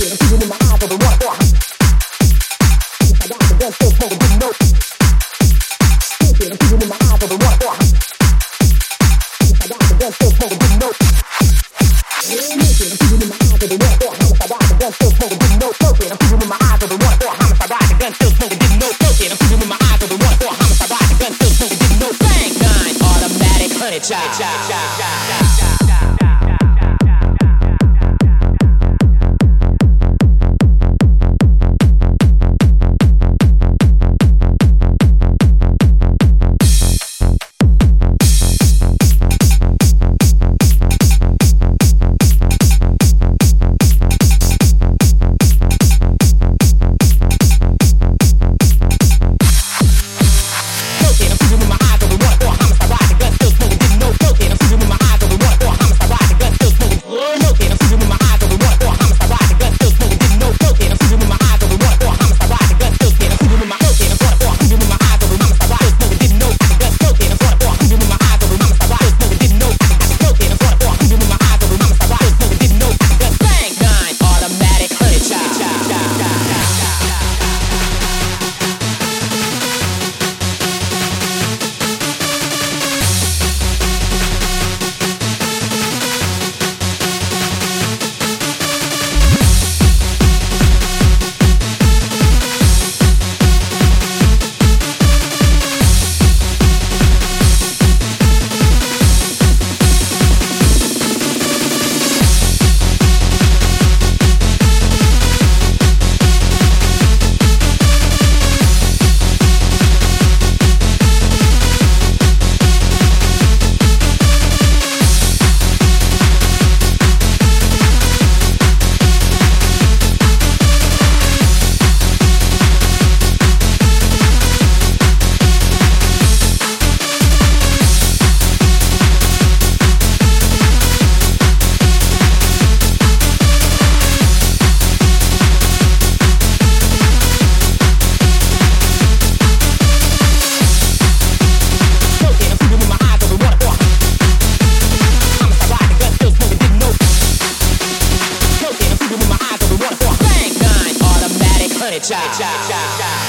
feel the feeling in my eyes of the water. 恰恰恰恰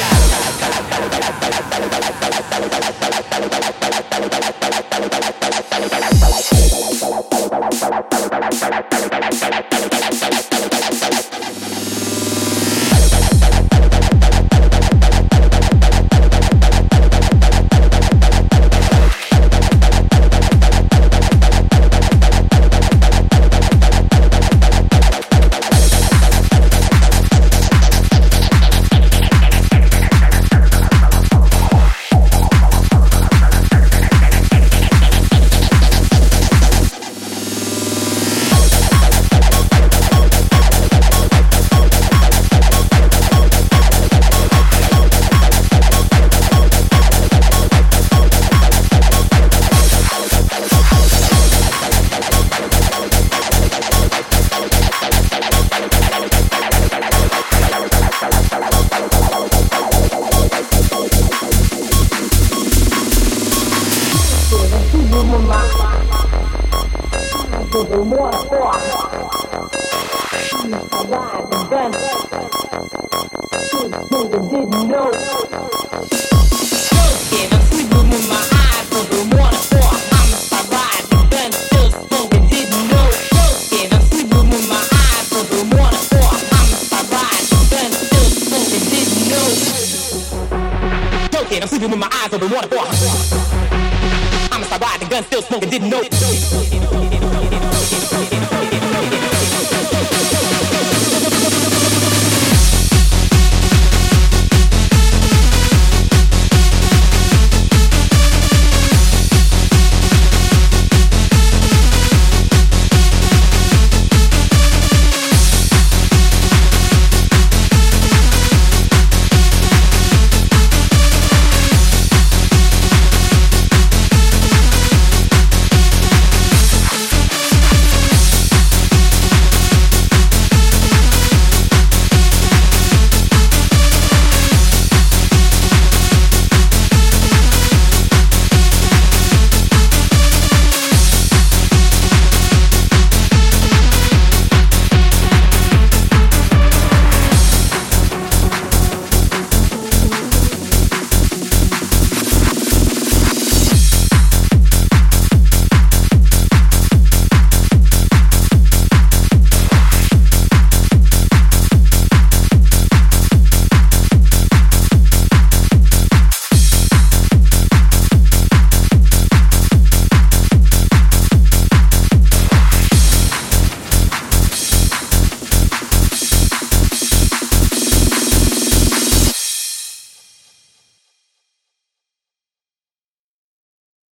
do more for. She's alive and done. This nigga didn't. Smoking, I'm sleeping with my eyes open, water for. I'm alive and done. Still smoking, didn't know. Smoking, I'm sleeping with my eyes open. I'm alive and done. Still smoking, didn't know. Smoking, I'm sleeping with my eyes open, water for. I'm alive and done. Still smoking, didn't know.